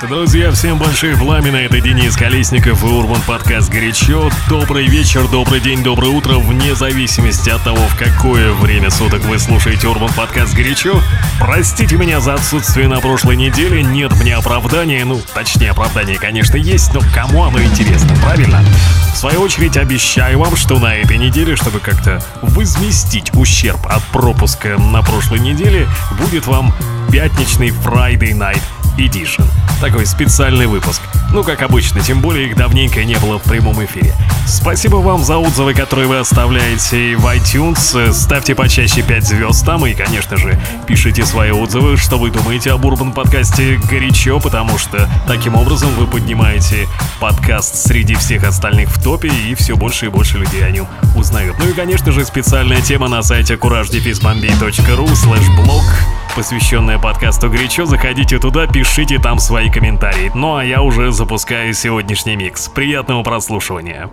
Друзья, всем большое пламя, это Денис Колесников и Урбан Подкаст «Горячо». Добрый вечер, добрый день, доброе утро, вне зависимости от того, в какое время суток вы слушаете Урбан Подкаст «Горячо». Простите меня за отсутствие на прошлой неделе, нет мне оправдания, ну, точнее, оправдание, конечно, есть, но кому оно интересно, правильно? В свою очередь, обещаю вам, что на этой неделе, чтобы как-то возместить ущерб от пропуска на прошлой неделе, будет вам пятничный Friday Night Edition. Такой специальный выпуск. Ну, как обычно, тем более их давненько не было в прямом эфире. Спасибо вам за отзывы, которые вы оставляете в iTunes. Ставьте почаще 5 звезд там и, конечно же, пишите свои отзывы, что вы думаете об Урбан подкасте горячо, потому что таким образом вы поднимаете подкаст среди всех остальных в топе и все больше и больше людей о нем узнают. Ну и, конечно же, специальная тема на сайте couragedefisbombi.ru слэш блог посвященная подкасту «Горячо». Заходите туда, пишите там свои комментарии. Ну а я уже запускаю сегодняшний микс. Приятного прослушивания.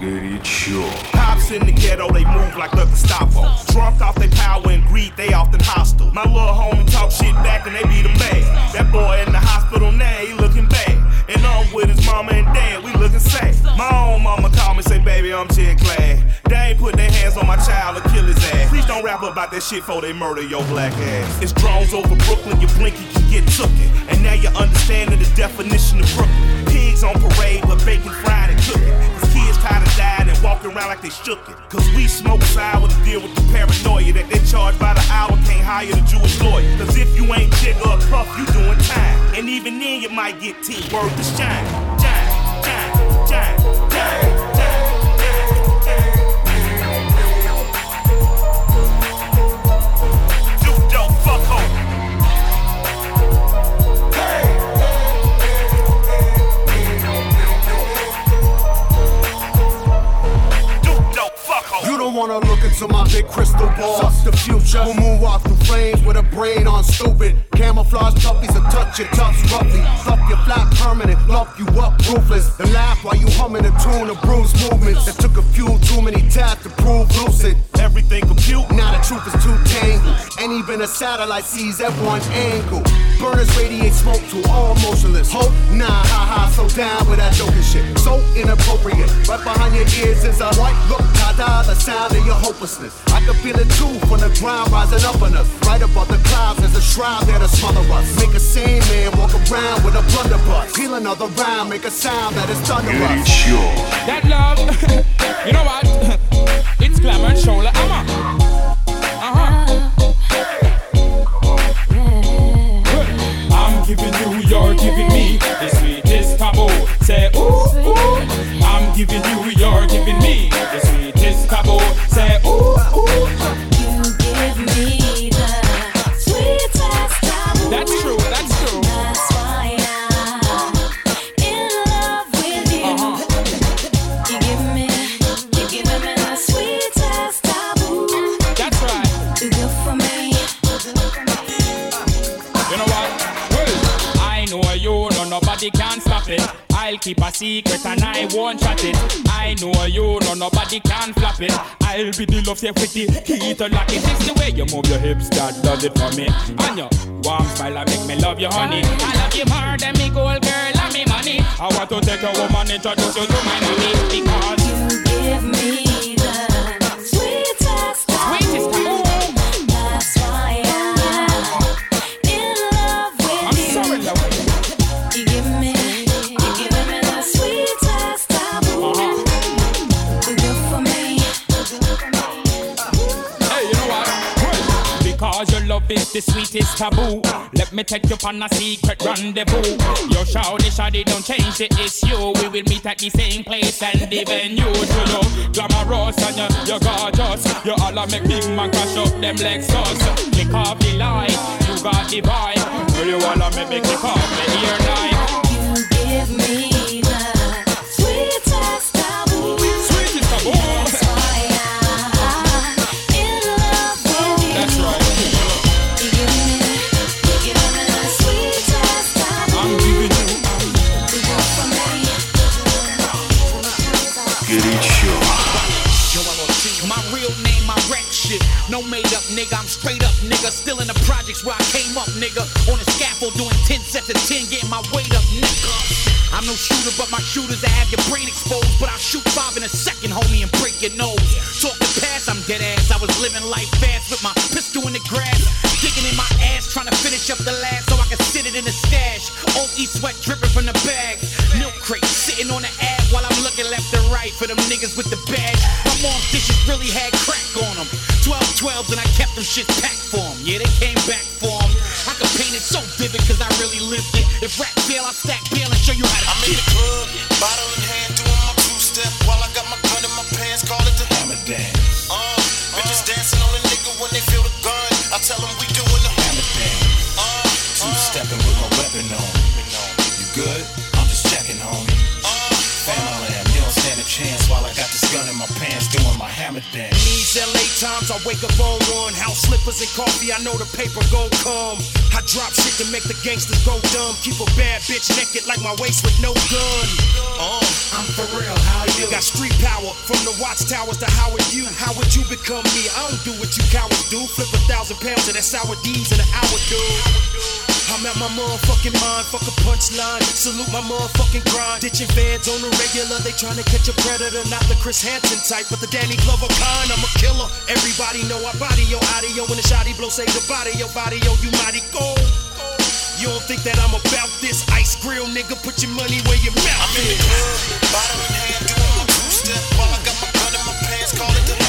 Горячо. Pops in the ghetto, they move like nothing stop them. Drunk off their power and greed, they often hostile. My little homie talk shit back and they beat him bad. That boy in the hospital now, he looking bad. And I'm with his mama and dad, we looking sad. My own mama call me, say, baby, I'm shit glad. They ain't put their hands on my child or kill his ass. Please don't rap about that shit before they murder your black ass. It's drones over Brooklyn, you blink, you get tooken. And now you're understanding the definition of Brooklyn. Pigs on parade, but bacon fried and cooking. They shook it. Cause we smoke sour to deal with the paranoia that they charge by the hour, can't hire the Jewish lawyer. Cause if you ain't Jigga or puff, you doing time. And even then you might get T word to shine, wanna look into my big crystal ball. Suck the future. We'll move off through flames with a brain on stupid. Camouflage puppies will touch your tufts roughly. Fluff your flat permanent, lump you up ruthless. And laugh while you humming a tune of bruised movements. It took a few too many taps to prove lucid. Everything compute, now the truth is too tangled. And even a satellite sees at one angle. Burners radiate smoke to all motionless. Hope, nah, ha ha, so down with that joking shit. So inappropriate. Right behind your ears is a white look, ta da, the sound of your hopelessness. I can feel it too from the ground rising up on us. Right above the clouds, there's a shroud there to smother us. Make a sane man walk around with a blunderbuss. Heal another round, make a sound that is thunderous. That love, you know what? It's glamour and shoulder hammer. Uh-huh. I'm giving you, you're giving me the sweetest taboo. Say ooh, ooh. I'm giving you, you're giving me the sweetest taboo. Say ooh, ooh. You give me the sweetest taboo. That's true, that's true. That's why I'm in love with you. You give me, you give me the sweetest taboo. That's right. Too good for me. You know what? Well, I know you, no nobody can it. I'll keep a secret and I won't chat it. I know you, no nobody can flap it. I'll be the love safe with the heat unlock it. It's the way you move your hips that does it for me. And your warm style that make me love you, honey. I love you more than me gold girl and me money. I want to take a woman, introduce you to my mommy because You give me the sweetest sweetest. Is the sweetest taboo. Let me take you on a secret rendezvous. Your shawty shawty don't change the issue. We will meet at the same place and the venue. You know, glamorous and you, you're gorgeous. You all a make big man crash up them Lexus. Kick off the light, you got the vibe. Girl, you all a make me kick off the ear. You give me the sweetest taboo. Sweetest taboo. Made up, nigga. I'm straight up, nigga. Still in the projects where I came up, nigga. On the scaffold doing 10 sets of 10, getting my weight up, nigga. I'm no shooter, but my shooters that have your brain exposed. But I'll shoot five in a second, homie, and break your nose. Talking past, I'm dead ass. I was living life fast with my pistol in the grass. Digging in my ass, trying to finish up the last so I can sit it in the stash. East sweat dripping from the bag. Milk crate sitting on the ab while I'm looking left and right for them niggas with the badge. My mom's dishes really had crack on them. 12 12s and I kept them shit packed for them. Yeah, they came back for them. I could paint it so vivid cause I really lived it. If rap fail, I stack bail and show you how to I'm in get the club, bottle wake up on one. House slippers and coffee, I know the paper gon' come. I drop shit to make the gangsters go dumb. Keep a bad bitch naked like my waist with no gun. Uh, I'm for real, how you? Got street power from the watchtowers to Howard U. How would you become me? I don't do what you cowards do. Flip a thousand pounds of that sour D's in an hour, dude. I'm at my motherfucking mind, fuck a punchline. Salute my motherfucking grind. Ditching feds on the regular, they tryna catch a predator. Not the Chris Hansen type, but the Danny Glover kind. I'm a killer. Everybody know I body yo audio when the shotty blow say the body yo body yo you mighty cold. You don't think that I'm about this ice grill, nigga? Put your money where your mouth I'm in the is. club, bottle in hand, doing my two step while I got my gun in my pants, call it the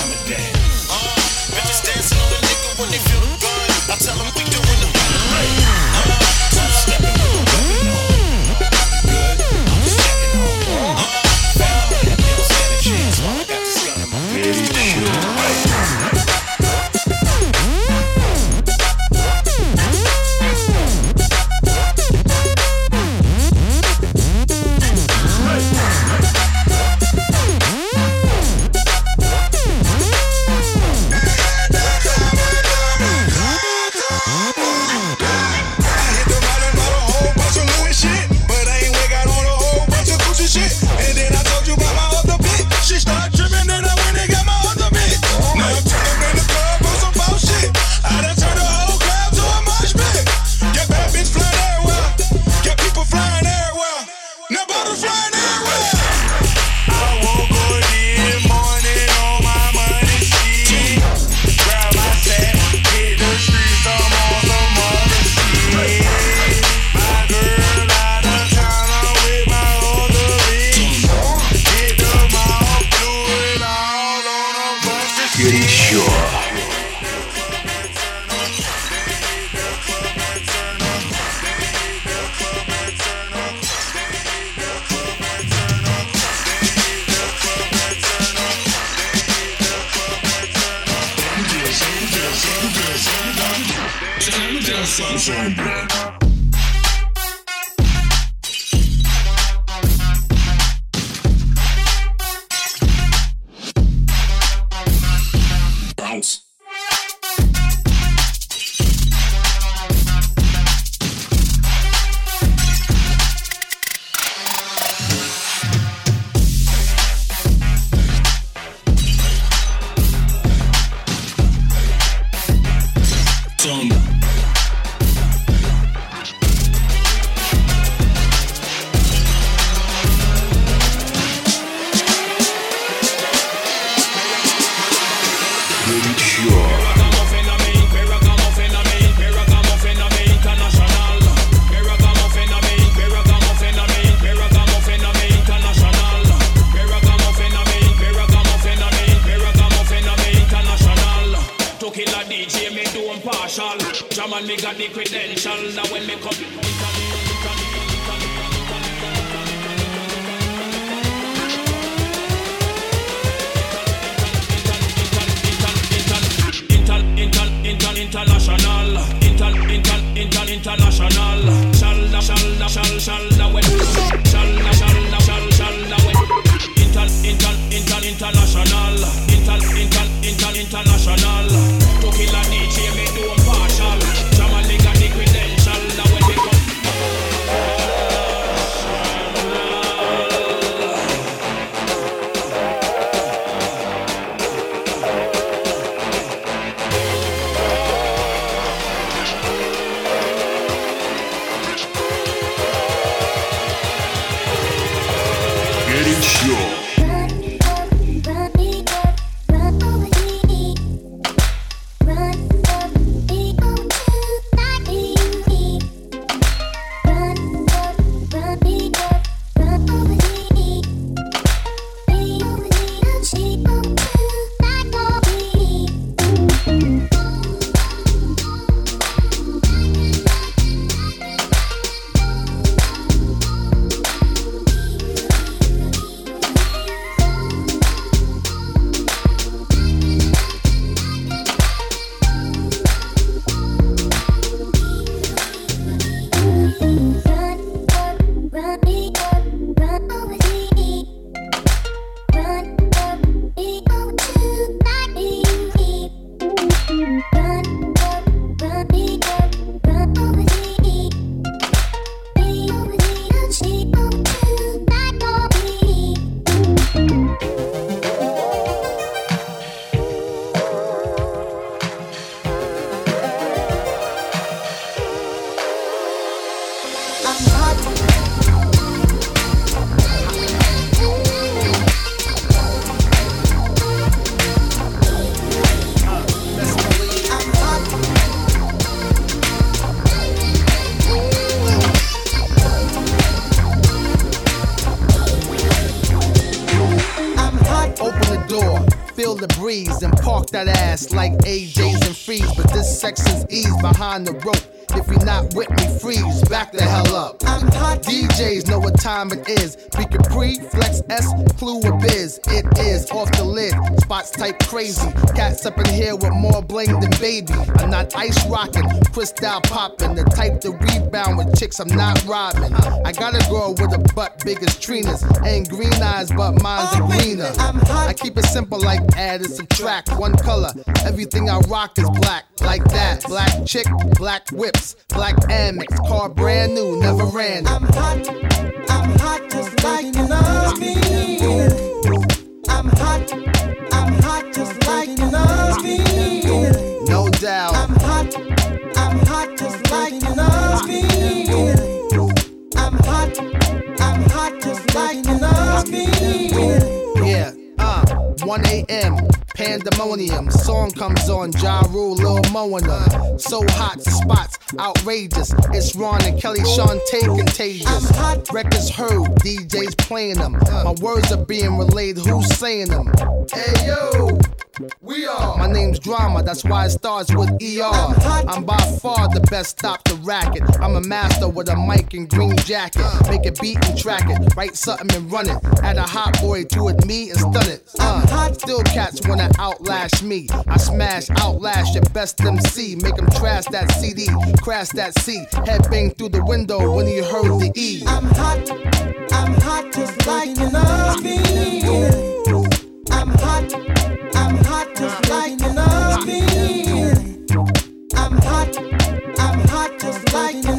that ass like AJ's and freeze. But this section's ease behind the rope. If you're not with me, freeze, back the hell up. I'm hot. DJs know what time it is. Be Capri, Flex S, Clue or Biz. It is off the lid, spots type crazy. Cats up in here with more bling than baby. I'm not ice rocking, crystal popping. The type to rebound with chicks I'm not robbing. I got a girl with a butt big as Trina's. Ain't green eyes, but mine's are greener. I keep it simple like add and subtract. One color, everything I rock is black. Like that, black chick, black black Amex, car brand new, never ran. I'm hot, I'm hot just like you love me. I'm hot, I'm hot just like you love me. No doubt. I'm hot, I'm hot just like you love me. I'm hot, I'm hot just like you love me. Yeah, uh, 1 a.m. Pandemonium, song comes on, Ja Rule, Lil Moana. So hot, spots outrageous. It's Ron and Kelly, Shantae contagious. I'm hot, records heard, DJs playing them. My words are being relayed, who's saying them? Hey yo, we are. My name's Drama, that's why it starts with ER. I'm by far the best, stop the racket. I'm a master with a mic and green jacket. Make it beat and track it, write something and run it. Add a hot boy to it, me and stun it. Uh, still cats wanna outlast me. I smash, outlast your best MC. Make them trash that CD, crash that C. Head bang through the window when he heard the E. I'm hot, I'm hot just like you love me. I'm hot like. I'm hot, I'm hot just like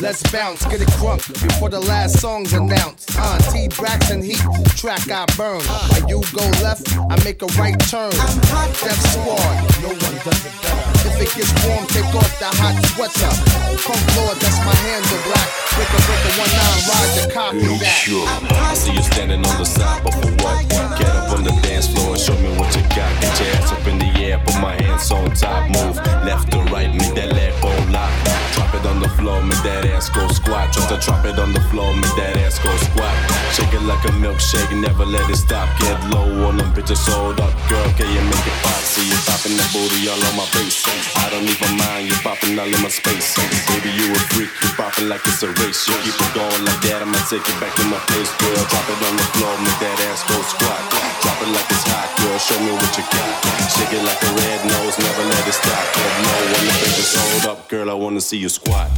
Let's bounce, get it crunk before the last song's announced. Uh, T Braxton Heat, track I burn. While you go left, I make a right turn. I'm hot, Def Squad, no one does it better. If it gets warm, take off the hot sweater. Funk Lord, that's my handle black. Breaker, breaker, one nine, ride the copy that. I see you standing on the side, but for what? Get up on the dance floor and show me what you got. Get your ass up in the air, put my hands on top, move left to right, make that leg go lock. Drop it on the floor, make that ass go squat. Try to drop it on the floor, make that ass go squat. Shake it like a milkshake, never let it stop. Get low on them bitches, sold up, girl. Can you make it pop? See you popping that booty all on my face. I don't even mind you popping all in my space. Baby, you a freak, you popping like it's a race. You keep it going like that, I'ma take it back to my place, girl. Drop it on the floor, make that ass go squat. Drop it like it's hot, girl. Show me what you got. Shake it like a red nose, never let it stop. Get low on the bitches, hold up, girl. I wanna see you squat.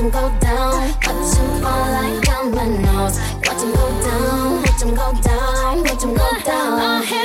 One, I watch him go down, watch him fall like dominoes. Watch him go down, watch him go down, watch him go down.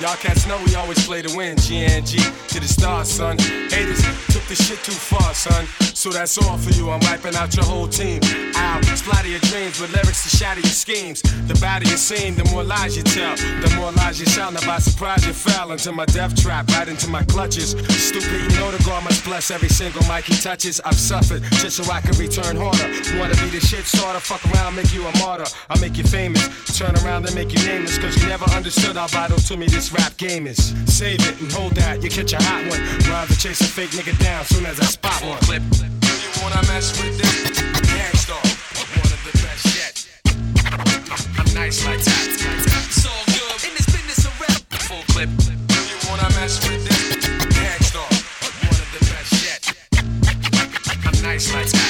Y'all cats know we always play to win. GNG to the stars, son. Haters this shit too far, son. So that's all for you. I'm wiping out your whole team. I'll splatter your dreams with lyrics to shatter your schemes. The badder you seem, the more lies you tell. The more lies you sound. Now by surprise you fell into my death trap, right into my clutches. Stupid, you know the God must bless every single mic he touches. I've suffered just so I can return harder. Wanna be the shit sorta, fuck around, make you a martyr. I'll make you famous. Turn around and make you nameless, cause you never understood how vital to me this rap game is. Save it and hold that, you catch a hot one. Rather chase a fake nigga down soon as I spot one. Clip. Do you wanna mess with one of the best yet. I'm nice like that. It's all good in this business of rap. Full clip. You wanna mess with this? One of the best yet. I'm nice like that.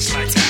Best yet. I'm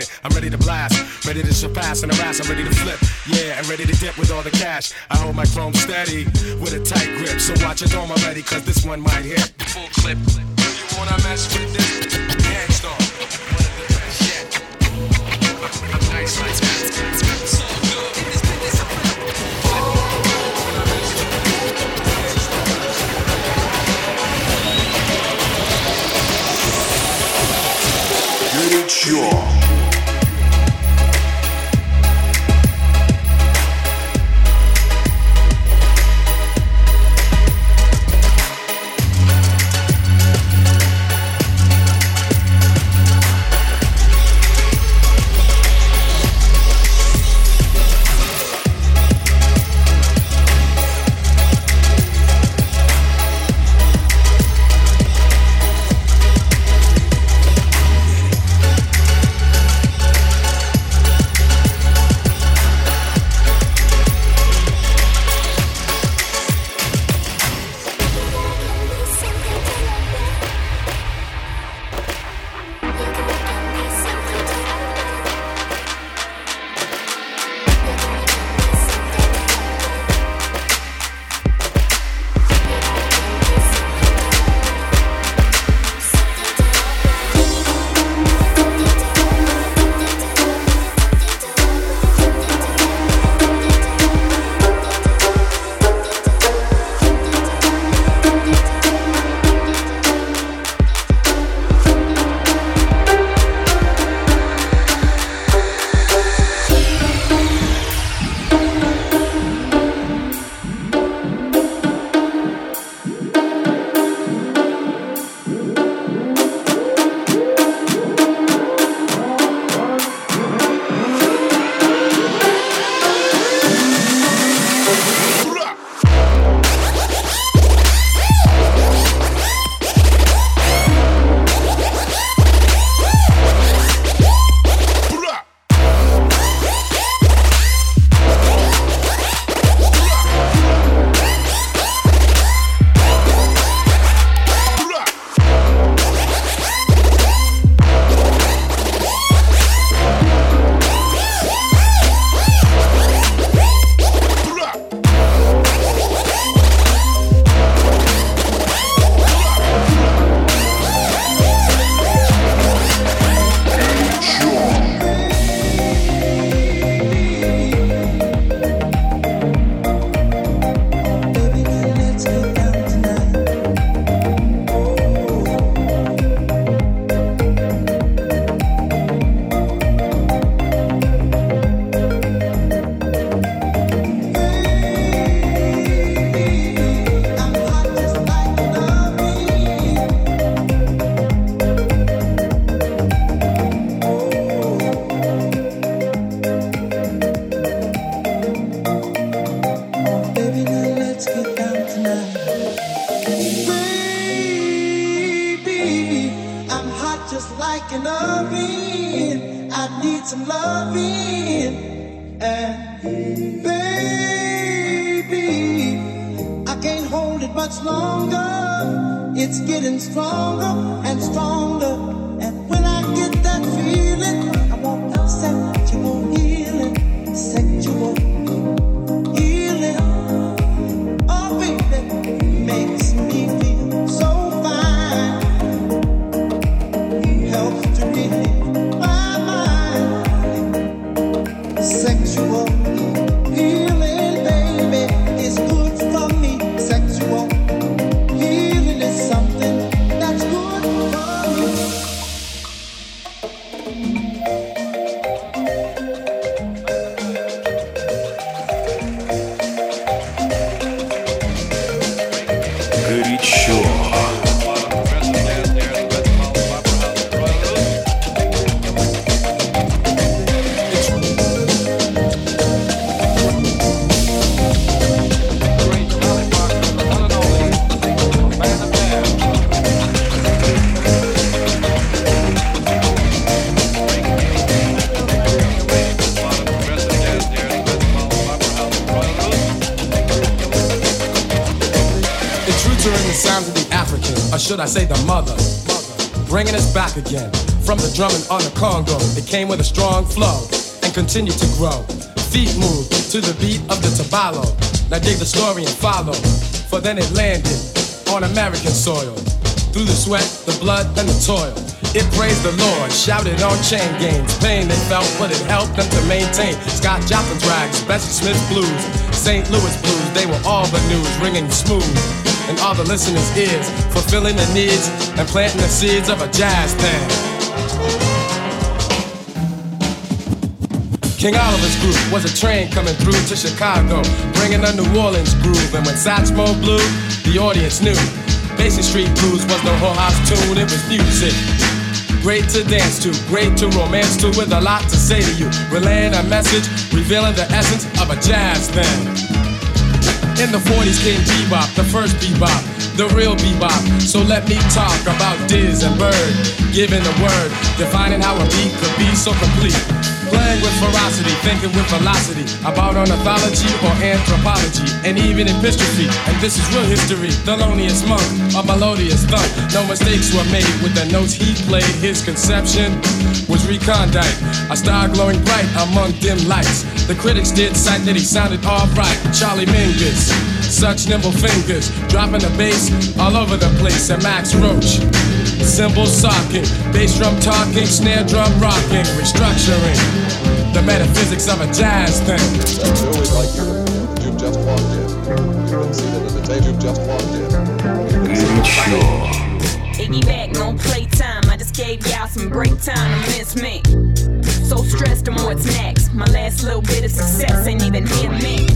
I'm ready to blast. Ready to surpass and harass. I'm ready to flip. Yeah, and ready to dip with all the cash. I hold my chrome steady with a tight grip. So watch your dome already, cause this one might hit. Full clip. You wanna mess with this? Gang Starr. One of the best yet. Nice that. So good. The sounds of the African, or should I say the mother, bringing us back again from the drumming on the Congo. It came with a strong flow and continued to grow. Feet moved to the beat of the tabalo. Now dig the story and follow, for then it landed on American soil. Through the sweat, the blood, and the toil. It praised the Lord, shouted on chain gangs. Pain they felt, but it helped them to maintain. Scott Joplin's rags, Bessie Smith's blues, St. Louis blues, they were all the news, ringing smooth. And all the listeners' ears, fulfilling the needs and planting the seeds of a jazz band. King Oliver's group was a train coming through to Chicago, bringing a New Orleans groove. And when Satchmo blew, the audience knew. Basin Street Blues was the whole house tune, it was music. Great to dance to, great to romance to, with a lot to say to you. Relaying a message, revealing the essence of a jazz thing. In the 40s came bebop, the first bebop, the real bebop. So let me talk about Diz and Bird, giving the word, defining how a beat could be so complete. Playing with ferocity, thinking with velocity about ornithology or anthropology, and even epistrophe. And this is real history. Thelonious Monk, a melodious thump. No mistakes were made with the notes he played. His conception was recondite, a star glowing bright among dim lights. The critics did cite that he sounded alright. Charlie Mingus, such nimble fingers, dropping the bass all over the place. And Max Roach, cymbal socking, bass drum talking, snare drum rocking, restructuring the metaphysics of a jazz thing. That's always like you. You've just walked in. You can see that at the table you've just walked in. Iggy back, no playtime. I just gave y'all some break time to miss me. So stressed on what's next. My last little bit of success ain't even hit me.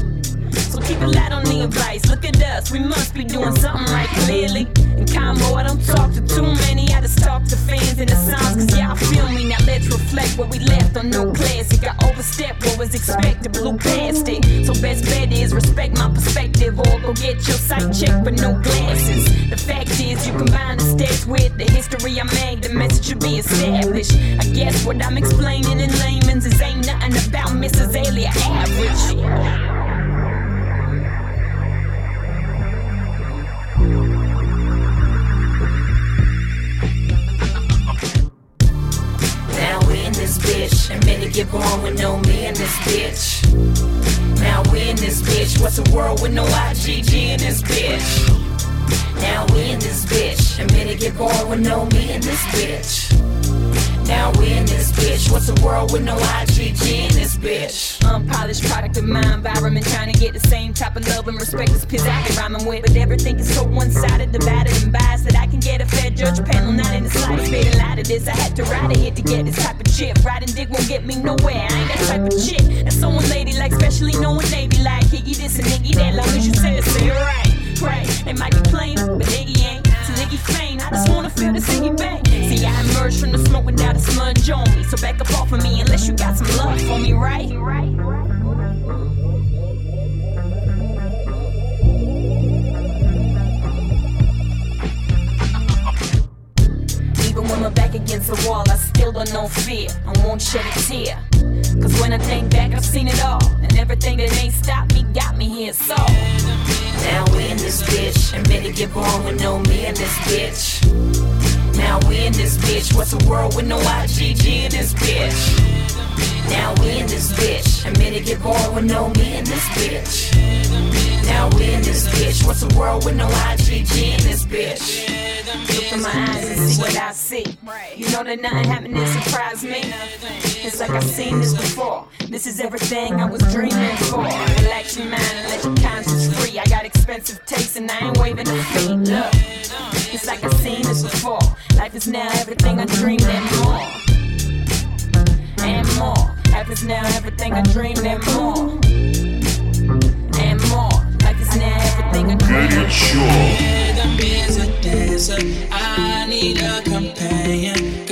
Look at us, we must be doing something right clearly. In combo, I don't talk to too many. I just talk to fans in the songs, cause y'all feel me. Now let's reflect what we left on no classic. I overstepped what was expected, blew past it. So best bet is respect my perspective, or go get your sight checked but no glasses. The fact is, you combine the steps with the history I made, the message should be established. I guess what I'm explaining in layman's is ain't nothing about Mrs. Alia average. Bitch, and many get born with no me in this bitch. Now we in this bitch, what's a world with no Iggy in this bitch? Now we in this bitch, and many get born with no me in this bitch. Now we in this bitch, what's a world with no Iggy in this bitch? Unpolished product of my environment, trying to get the same type of love and respect as piss I can rhyming with. But everything is so one-sided, divided and biased that I can get a fair judge panel, not in the slightest bit a lot of this. I had to ride a hit to get this type of chip. Riding dick won't get me nowhere. I ain't that type of chick. That's someone ladylike, especially knowing they be like Iggy this and Iggy that. Long as you say it, say it right, right. They might be playing, but Iggy ain't. So Iggy faint. I just wanna feel the Iggy bang. See, I emerged from the smoke without a smudge on me. So back up off of me unless you got some love for me, right? Even when my back against the wall, I still don't know fear. I won't shed a tear. Cause when I think back, I've seen it all. And everything that ain't stopped me got me here. So now we in this bitch. And many get born with no me in this bitch. Now we in this bitch. What's a world with no Iggy in this bitch? Now we in this bitch. And many get bored with no me in this bitch. Now we in this bitch. What's a world with no Iggy in this bitch? Look in my eyes and see what I see. You know that nothing happened that surprised me. It's like I've seen this before. This is everything I was dreaming for. Relax your mind and let your conscience free. I got expensive taste and I ain't waving a fee. Look, it's like I've seen this before. Life is now everything I dreamed and more. And more. Life is now everything I dreamed and more. And more. Life is now everything I dreamed and dancer. I need a companion.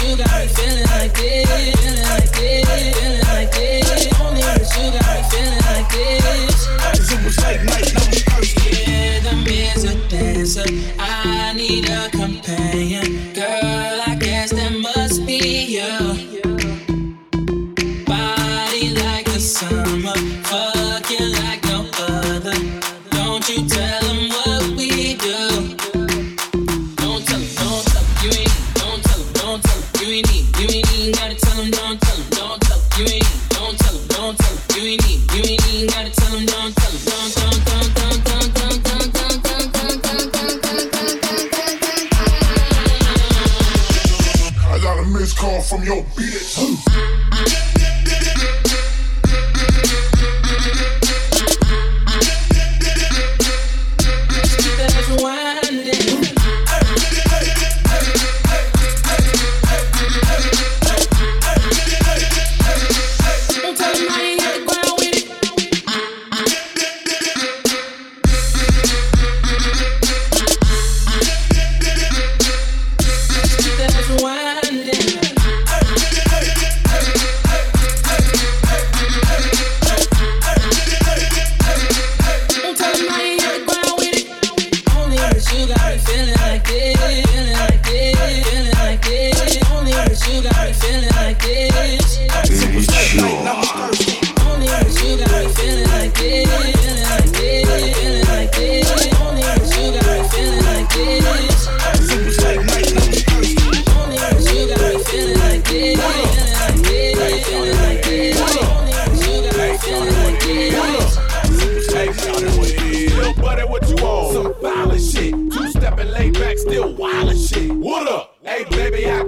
You got me feeling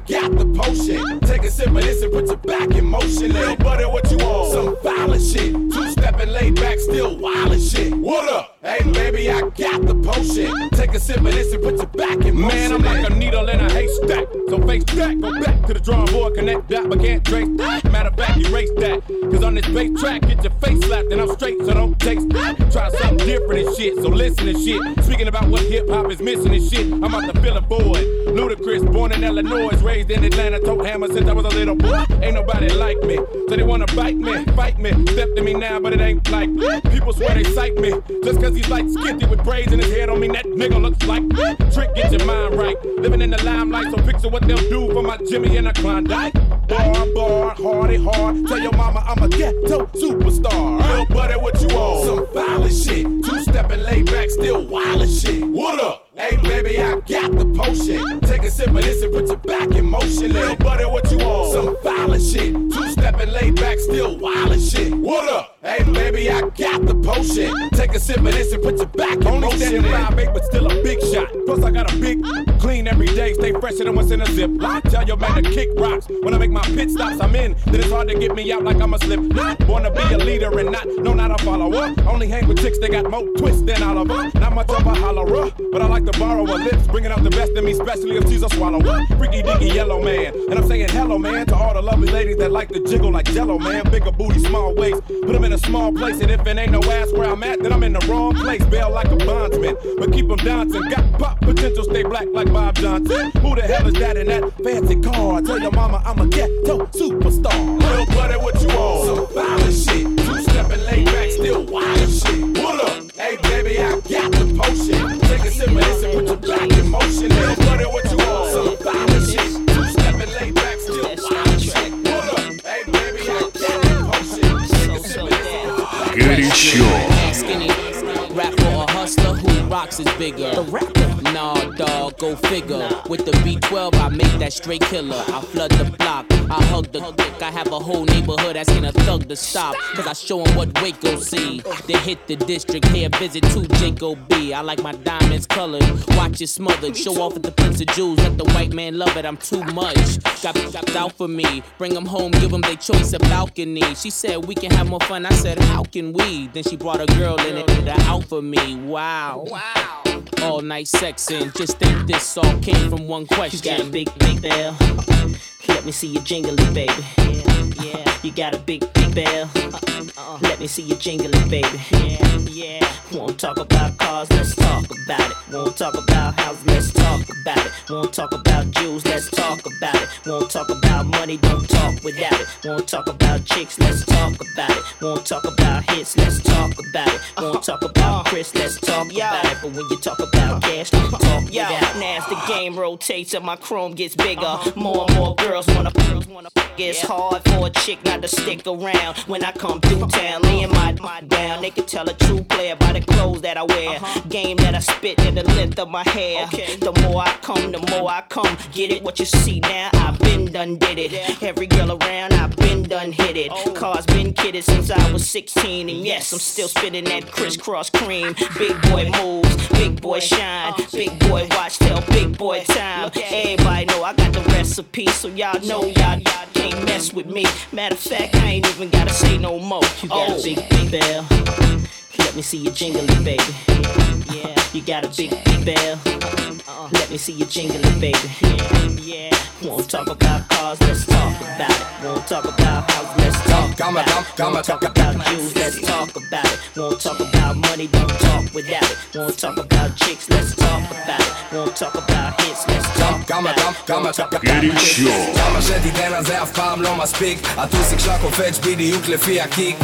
got the potion. Take a sip of this and put your back in motion. Little buddy, what you want? Some violent shit. Two stepping laid back, still wild shit. What up? Hey, baby, I got the potion. Take a sip of this and put your back in motion. Man, I'm like a needle in a haystack. So face that, go back to the drawing board, connect that, but can't trace that. Matter of fact, erase that. Cause on this bass track, get your face slapped and I'm straight, so don't taste that. Try something different and shit, so listen to shit. Speaking about what hip hop is missing and shit, I'm out to fill a void. Ludacris, born in Illinois, raised in Atlanta, tote hammer since I was a little boy. Ain't nobody like me, so they wanna bite me, fight me. Step to me now, but it ain't like me. people swear they sight me. Just cause he's like skitty with braids in his head on me, that nigga looks like me. trick. Get your mind right, living in the limelight, so picture what they'll do for my Jimmy and a Klondike. Bar, bar, hardy, hard. Tell your mama I'm a ghetto superstar. Little buddy, what you on? Some violent shit. Two stepping laid back, still wild as shit. What up? Hey, baby, I got the potion. Take a sip of this and put your back in motion. Little buddy, what you on? Some violent shit. Two stepping laid back, still wild as shit. What up? Hey, baby, I got the potion. Take a sip of this and put your back in Only motion. standing five eight, but still a big shot. Plus I got a big clean every day, stay fresher than what's in a zip. Tell your man to kick rocks. When I make my pit stops, I'm in. Then it's hard to get me out like I'm a slip. Wanna be a leader and not, no, not a follower. Only hang with chicks that got more twists than Oliver. Not much of a hollerer, but I like to borrow her lips, bringing out the best in me, especially if she's a swallower. Freaky dicky yellow man, and I'm saying hello man to all the lovely ladies that like to jiggle like Jello man. Bigger booty, small waist, put them in a small place, and if it ain't no ass where I'm at, then I'm in the wrong place. Bail like a bondsman, but keep them dancing. Got pop potential, stay black like Bob Johnson. Who the hell is that in that fancy car? Tell your mama I'm a ghetto superstar. Little buddy, what you on? Some violent shit. Two stepping laid back, still wild shit. Sure. Skinny rapper or hustler who rocks is bigger. The rapper. Nah, dog, go figure. With the B12, I make that straight killer. I flood the block I hug the dick. I have a whole neighborhood asking a thug to stop. Cause I show 'em what Waco see. Then hit the district, pay a visit to Jacob B. I like my diamonds colored, watch it smothered. Show off at the Prince of Jews, let the white man love it. I'm too much. Got got out for me. Bring 'em home, give 'em their choice of balcony. She said we can have more fun. I said, how can we? Then she brought a girl in and it out for me. Wow. Wow. All night sexing. Just think this all came from one question. You got a big, big bell. Let me see you jingle it, baby. Yeah, yeah. You got a big, big bell. Let me see you jingle it, baby. Yeah, yeah. Won't talk about cars, let's talk about it. Won't talk about houses, let's talk about it. Won't talk about Jews, let's talk about it. Won't talk about money, don't talk without it. Won't talk about chicks, let's talk about it. Won't talk about hits, let's talk about it. Won't talk about Chris, let's talk about it. But when you talk about cash, don't talk without it. now as the game rotates and my chrome gets bigger, more and more girls wanna girls wanna it's hard for a chick not to stick around when I come through town, laying my, my down. They can tell a true player by the clothes that I wear, game that I spit and the length of my hair. The more I come, the more I come. Get it? What you see now? I've been done did it. Every girl around, I've been done hit it. Cars been kidded since I was 16, and yes, I'm still spitting that crisscross cream. Big boy moves, big boy shine, big boy watch, tell big boy time. Everybody know I got the recipe, so y'all know y'all, y'all can't mess with me. Matter of fact, I ain't even gotta say no more. You got oh, a big, big bell. Let me see you jingle it, baby. Yeah, you got a big, big bell. Let me see you jingle it, baby. Yeah. Won't talk about cars, let's talk about it. Won't talk about houses, let's talk about it. Won't talk about Jews, let's talk about it. Won't talk about money, don't talk without it. Won't talk about chicks, let's talk about it. Won't talk about hits, let's talk about it. כמה, Won't talk about hits. כמה שתיתן על זה אף פעם לא מספיק הטוסיק שלה קופץ בדיוק לפי הקיק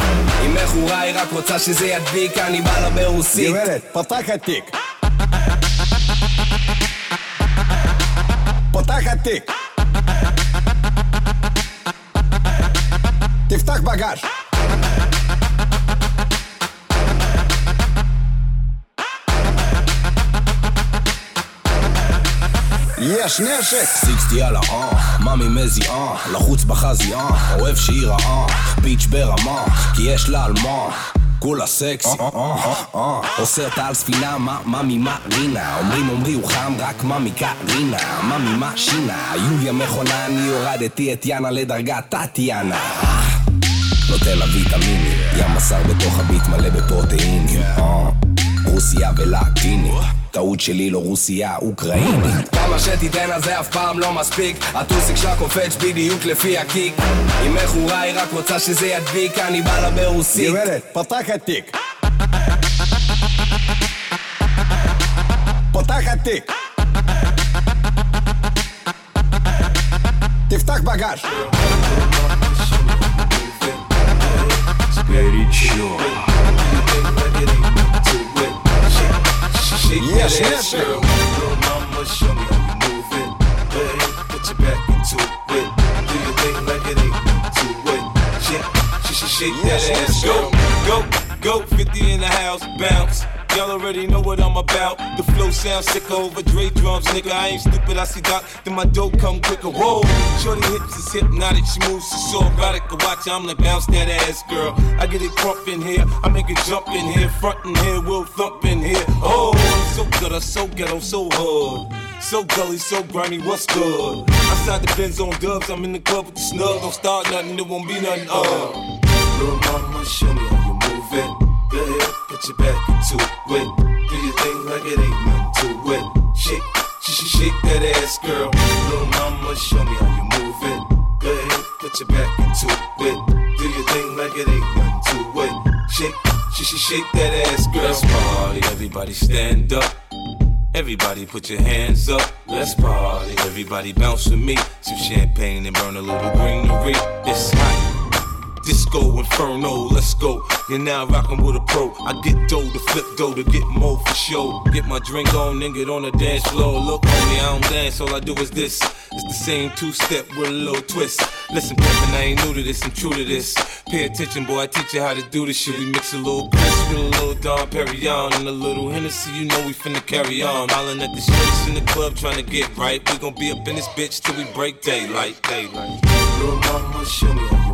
אם מכורה היא רק רוצה שזה ידביק אני בא לה ברוסית גברת, פותחת תיק. פותחת תיק. תפתח בגאז'. יש נשק! סיקסטי על האה, מאמי מזיעה, לחוץ בחזי אה, אוהב שהיא רעה, ביץ' ברמה, כי יש לה על מה. כולה סקסי, אה, אה, אה, עושה אותה על ספינה, מה, מה רינה, אומרים אומרי הוא חם, רק מאמי קרינה, מאמי מה שינה, יוליה מכונה, אני הורדתי את יאנה לדרגת טטיאנה. נותן לה ויטמינים, ים בשר בתוך הביט מלא בפרוטאינים, אה, רוסיה ולטינית. טעות שלי לא רוסיה, אוקראינית כמה שתיתן על זה אף פעם לא מספיק הטוסיק שלה קופץ בדיוק לפי הקיק אם מכורה היא רק רוצה שזה ידביק אני בא לה ברוסית גברת, פותחת תיק. פותחת תיק. תפתח בגאז'. Already know what I'm about. The flow sounds sicker over Dre drums, nigga. I ain't stupid, I see Doc, then my dope come quicker. Whoa, shorty hips is hypnotic, she moves, so erotic. To watch, I'm like bounce that ass, girl. I get it crump in here, I make it jump in here, front in here, we'll thump in here. Oh, I'm so good, I'm so ghetto, so hard. So gully, so grimy, what's good? Outside the Benz on dubs, I'm in the club with the snug. Don't start nothing, it won't be nothing. Uh. Little mama, show me how you move it. Ahead, put your back into it. Do your thing like it ain't nothing to it. Shake, shake, shake, that ass, girl. Little mama, show me how you move it. Go ahead, put your back into it. Do your thing like it ain't nothing to it. Shake, shake, shake, shake that ass, girl. Let's party, everybody stand up. Everybody put your hands up, let's party. Everybody bounce with me. Some champagne and burn a little greenery. It's hot. Disco Inferno, let's go. You're now rocking with a pro. I get dough to flip dough to get more for show. Get my drink on and get on the dance floor. Look, homie, I don't dance, all I do is this. It's the same two step with a little twist. Listen, pimpin', I ain't new to this, I'm true to this. Pay attention, boy, I teach you how to do this shit. We mix a little Chris with a little Dom Perignon and a little Hennessy, you know we finna carry on. Smiling at the streets in the club trying to get right. We gon' be up in this bitch till we break daylight, daylight. Little mama, show me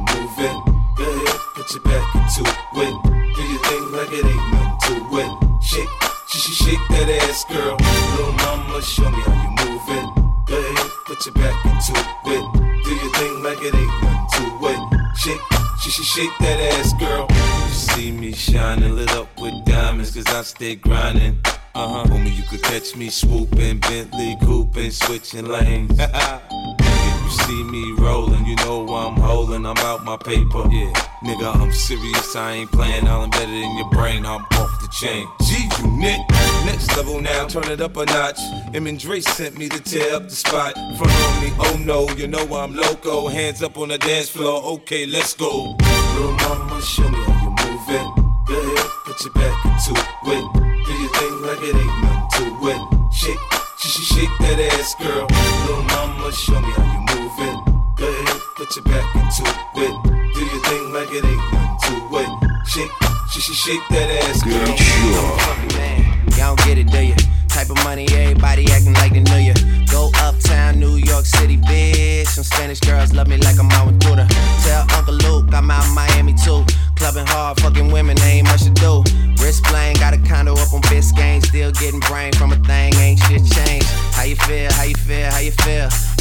put your back into it. Do your thing like it ain't nothing to it. Shake, she shake that ass, girl. Little mama, show me how you move it. Go ahead, put your back into it. Do your thing like it ain't nothing to it. Shake, she she shake that ass, girl. You see me shining, lit up with diamonds, cause I stay grinding. Uh huh. Homie, you could catch me swooping, Bentley cooping, switching lanes. You see me rolling, you know I'm holding. I'm out my paper. Yeah, nigga, I'm serious. I ain't playing. All embedded in your brain. I'm off the chain. G unit, next level now. Turn it up a notch. Em and Dre sent me to tear up the spot. Front on me, oh no, you know I'm loco. Hands up on the dance floor. Okay, let's go. Little mama, show me how you move it. Go ahead, put your back into it. Do your thing like it ain't nothing to it. Shake, she shake that ass, girl. Little mama, show me how you put your back into it. Do your thing like it ain't nothing to it. Shake, she she shake that ass, girl. Y'all don't get it, do you? Type of money, everybody acting like they knew you. Go uptown, New York City, bitch. Some Spanish girls love me like I'm out with Buddha. Tell Uncle Luke I'm out in Miami too. Clubbing hard, fucking women, ain't much to do. Wrist playing, got a condo up on Biscayne. Still getting brain from a thing, ain't shit changed. How you feel, how you feel, how you feel?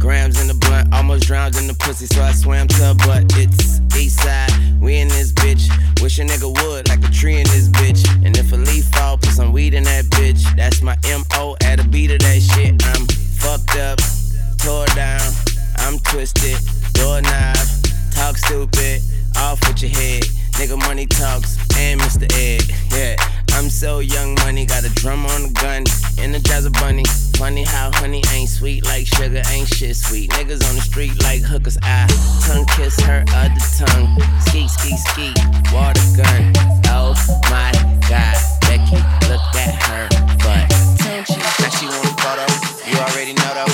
grams in the blunt, almost drowned in the pussy, so I swam to her butt. It's east side, we in this bitch. Wish a nigga would, like a tree in this bitch. And if a leaf fall, put some weed in that bitch. That's my MO at a beat of that shit. I'm fucked up, tore down, I'm twisted, doorknob, talk stupid, off with your head. Nigga money talks and Mr. Ed, yeah. I'm so young money, got a drum on the gun, energizer bunny. Funny how honey ain't sweet like sugar, ain't shit sweet. Niggas on the street like hookers, I tongue kiss her other tongue. Ski, ski, ski, water gun. Oh my god, Becky, look at her butt. Now she want a photo. You already know though.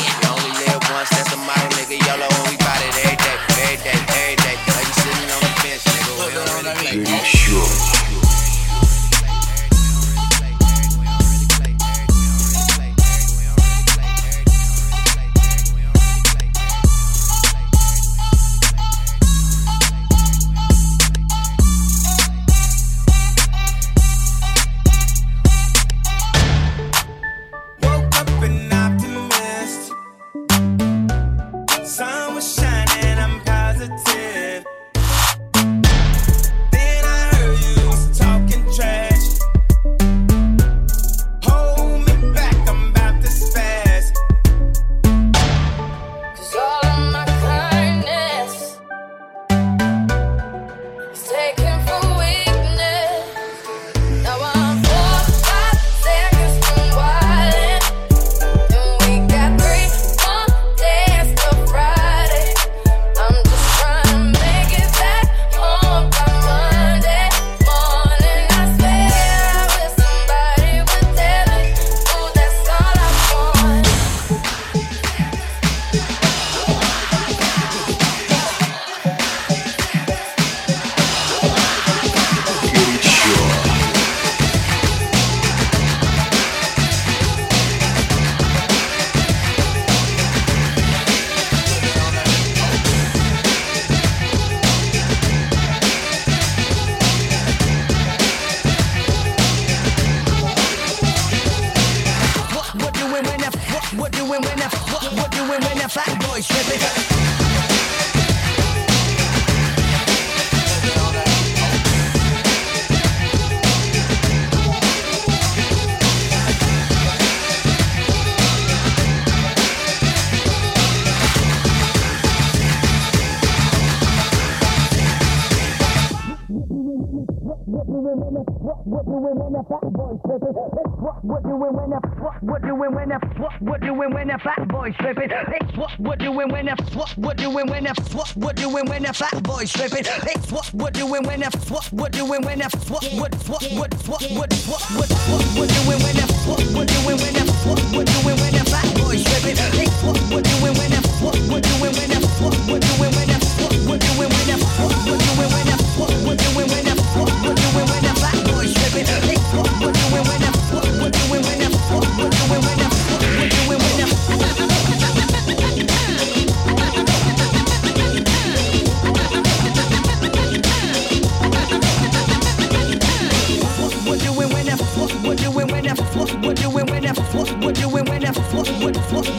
A fat boy stripping. It's what we're doing when it's what we're doing when it's what, what, what, what, what,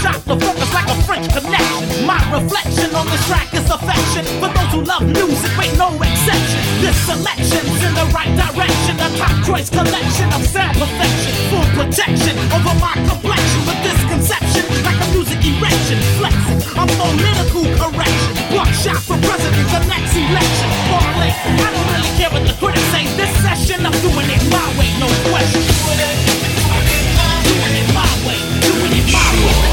shock the focus like a French connection. My reflection on this track is affection for those who love music with no exception. This selection's in the right direction. A top choice collection of sad perfection. Full protection over my complexion with this conception like a music erection. Flexing, I'm political correction. Buckshot for president, the next election. Parlay, I don't really care what the critics say. This session, I'm doing it my way, no question. Doing it my way, doing it my way.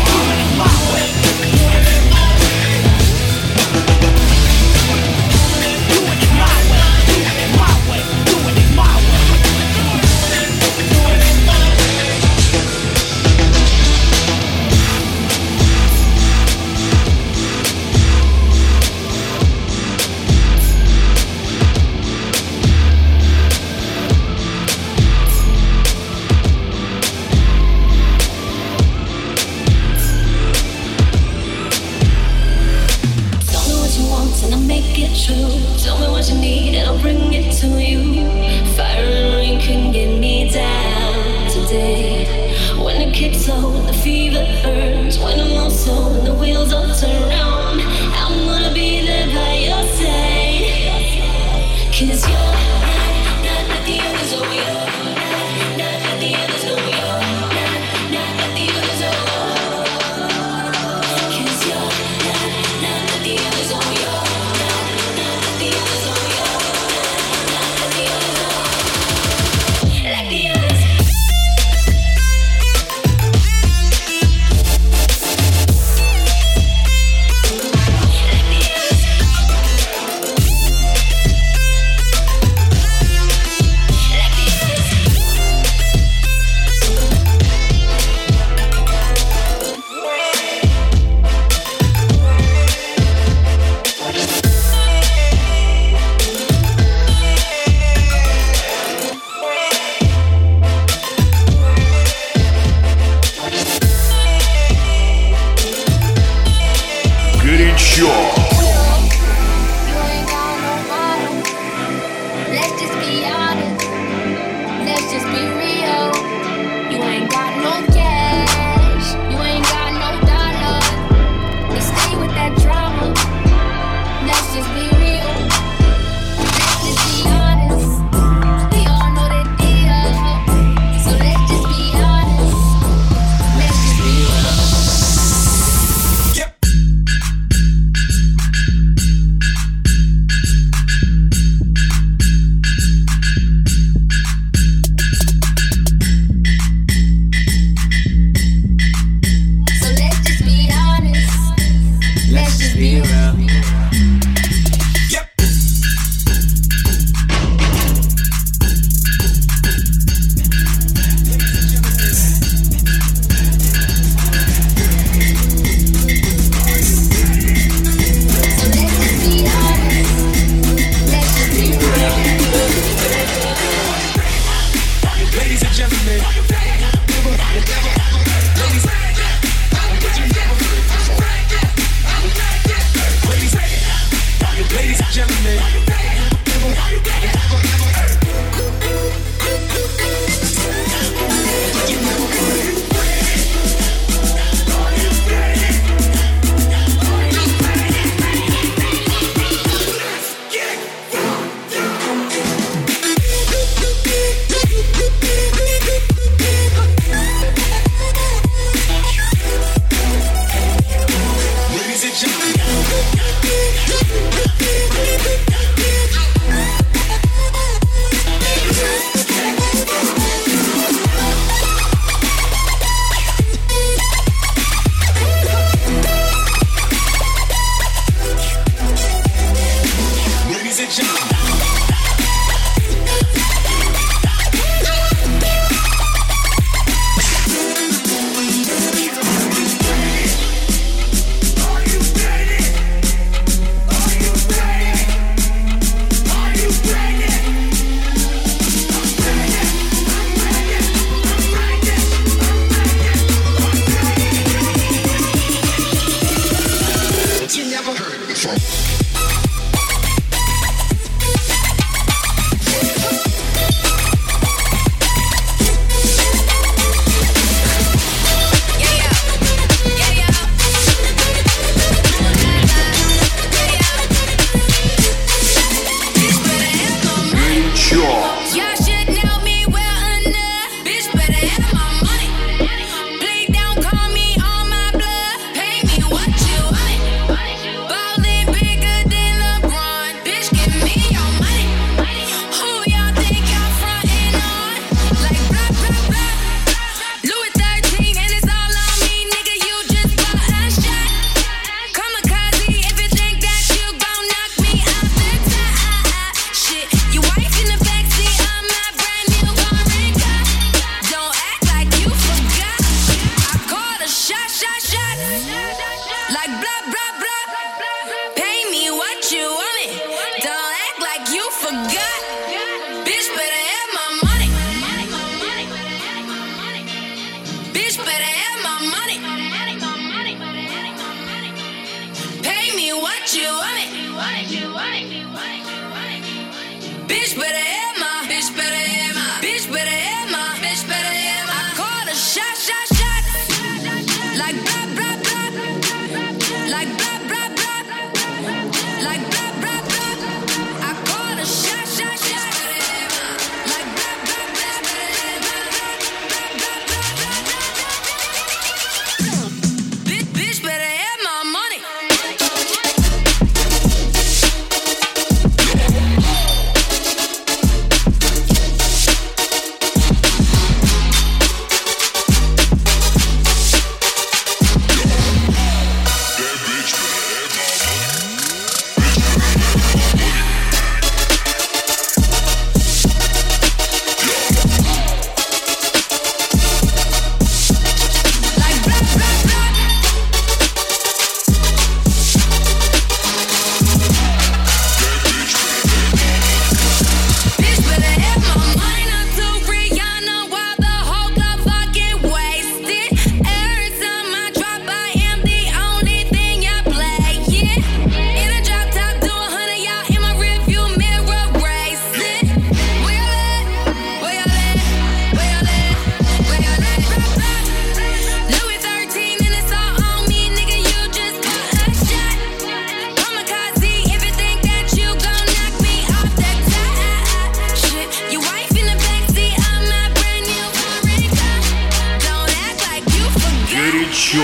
горячо.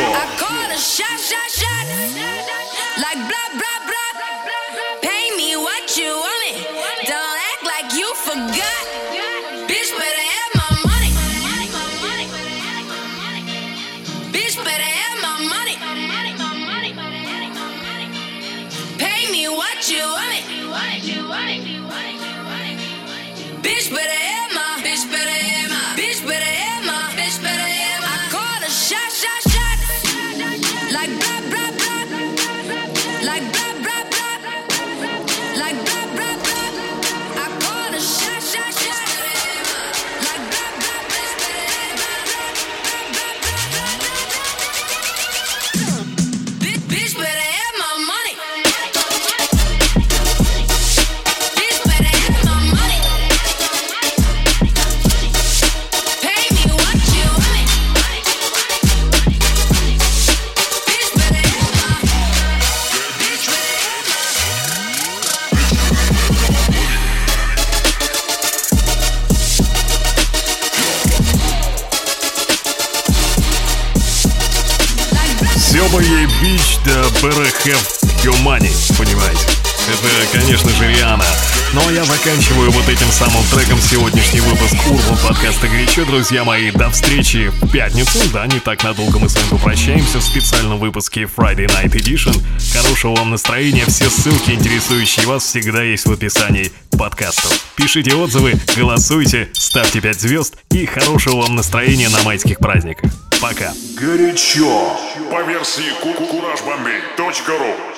Like blah, blah, бич да берехев юмани, понимаете? Это, конечно же, Риана. Ну а я заканчиваю вот этим самым треком сегодняшний выпуск Урбан подкаста «Горячо», друзья мои. До встречи в пятницу. Да, не так надолго мы с вами попрощаемся в специальном выпуске Friday Night Edition. Хорошего вам настроения. Все ссылки, интересующие вас, всегда есть в описании подкастов. Пишите отзывы, голосуйте, ставьте 5 звезд и хорошего вам настроения на майских праздниках. Пока. Горячо. По версии ку -ку -ку ру